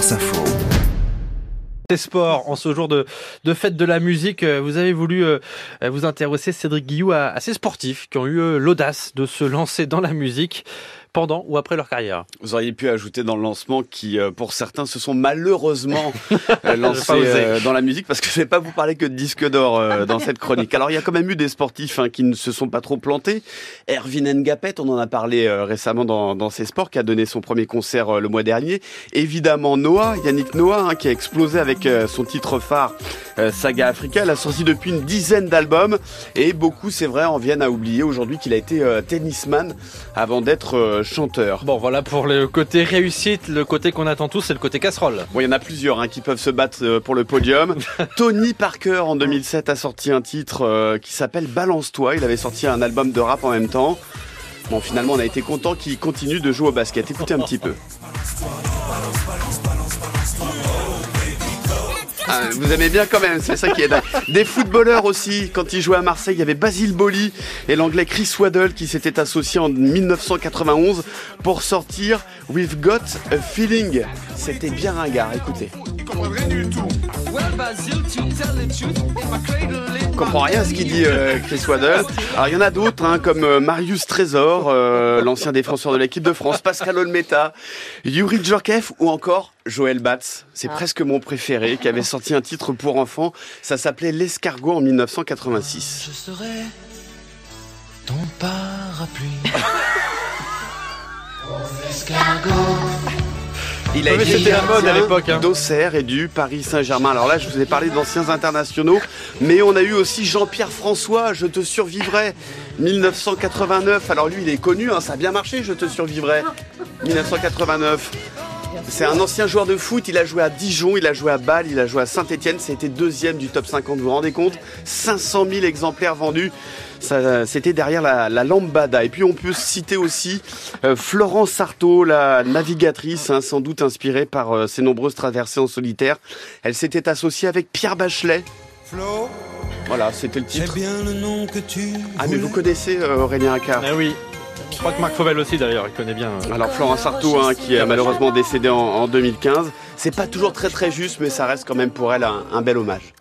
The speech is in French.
France Info. Sport, en ce jour de, de fête de la musique, vous avez voulu euh, vous intéresser, Cédric Guillou, à, à ces sportifs qui ont eu euh, l'audace de se lancer dans la musique pendant ou après leur carrière. Vous auriez pu ajouter dans le lancement qui, euh, pour certains, se sont malheureusement euh, lancés euh, dans la musique parce que je vais pas vous parler que de disque d'or dans cette chronique. Alors il y a quand même eu des sportifs hein, qui ne se sont pas trop plantés. Erwin Ngapet, on en a parlé récemment dans, dans ses sports, qui a donné son premier concert le mois dernier. Évidemment Noah, Yannick Noah, hein, qui a explosé avec son titre phare Saga Africa. Il a sorti depuis une dizaine d'albums et beaucoup, c'est vrai, en viennent à oublier aujourd'hui qu'il a été tennisman avant d'être chanteur. Bon, voilà pour le côté réussite, le côté qu'on attend tous, c'est le côté casserole. Bon, il y en a plusieurs hein, qui peuvent se battre euh, pour le podium. Tony Parker, en 2007, a sorti un titre euh, qui s'appelle Balance-toi. Il avait sorti un album de rap en même temps. Bon, finalement, on a été content qu'il continue de jouer au basket. Écoutez un petit peu. Ah, vous aimez bien quand même, c'est ça qui est dingue. Des footballeurs aussi, quand ils jouaient à Marseille, il y avait Basile Boli et l'anglais Chris Waddle qui s'étaient associés en 1991 pour sortir We've Got a Feeling. C'était bien ringard, écoutez. Je comprends rien à ce qu'il dit euh, Chris Waddle. Alors il y en a d'autres, hein, comme euh, Marius Trésor, euh, l'ancien défenseur de l'équipe de France, Pascal Olmeta, Yuri Djorkaeff ou encore Joël Batz. C'est ah. presque mon préféré, qui avait sorti un titre pour enfants. Ça s'appelait L'escargot en 1986. Je serai ton parapluie. Il a été la mode à l'époque. Hein. d'Auxerre et du Paris Saint-Germain. Alors là, je vous ai parlé d'anciens internationaux, mais on a eu aussi Jean-Pierre François, Je te survivrai, 1989. Alors lui, il est connu, hein, ça a bien marché, Je te survivrai, 1989. C'est un ancien joueur de foot, il a joué à Dijon, il a joué à Bâle, il a joué à Saint-Etienne, c'était deuxième du top 50, vous vous rendez compte? 500 000 exemplaires vendus, c'était derrière la, lambada. Et puis on peut citer aussi euh, Florence Sarto, la navigatrice, hein, sans doute inspirée par euh, ses nombreuses traversées en solitaire. Elle s'était associée avec Pierre Bachelet. Flo? Voilà, c'était le titre. Bien le nom que tu ah mais vous connaissez euh, Aurélien Accard Eh oui. Je crois que Marc Fauvel aussi d'ailleurs, il connaît bien. Alors Florence Sarto, hein, qui est malheureusement décédée en, 2015, c'est pas toujours très très juste, mais ça reste quand même pour elle un bel hommage.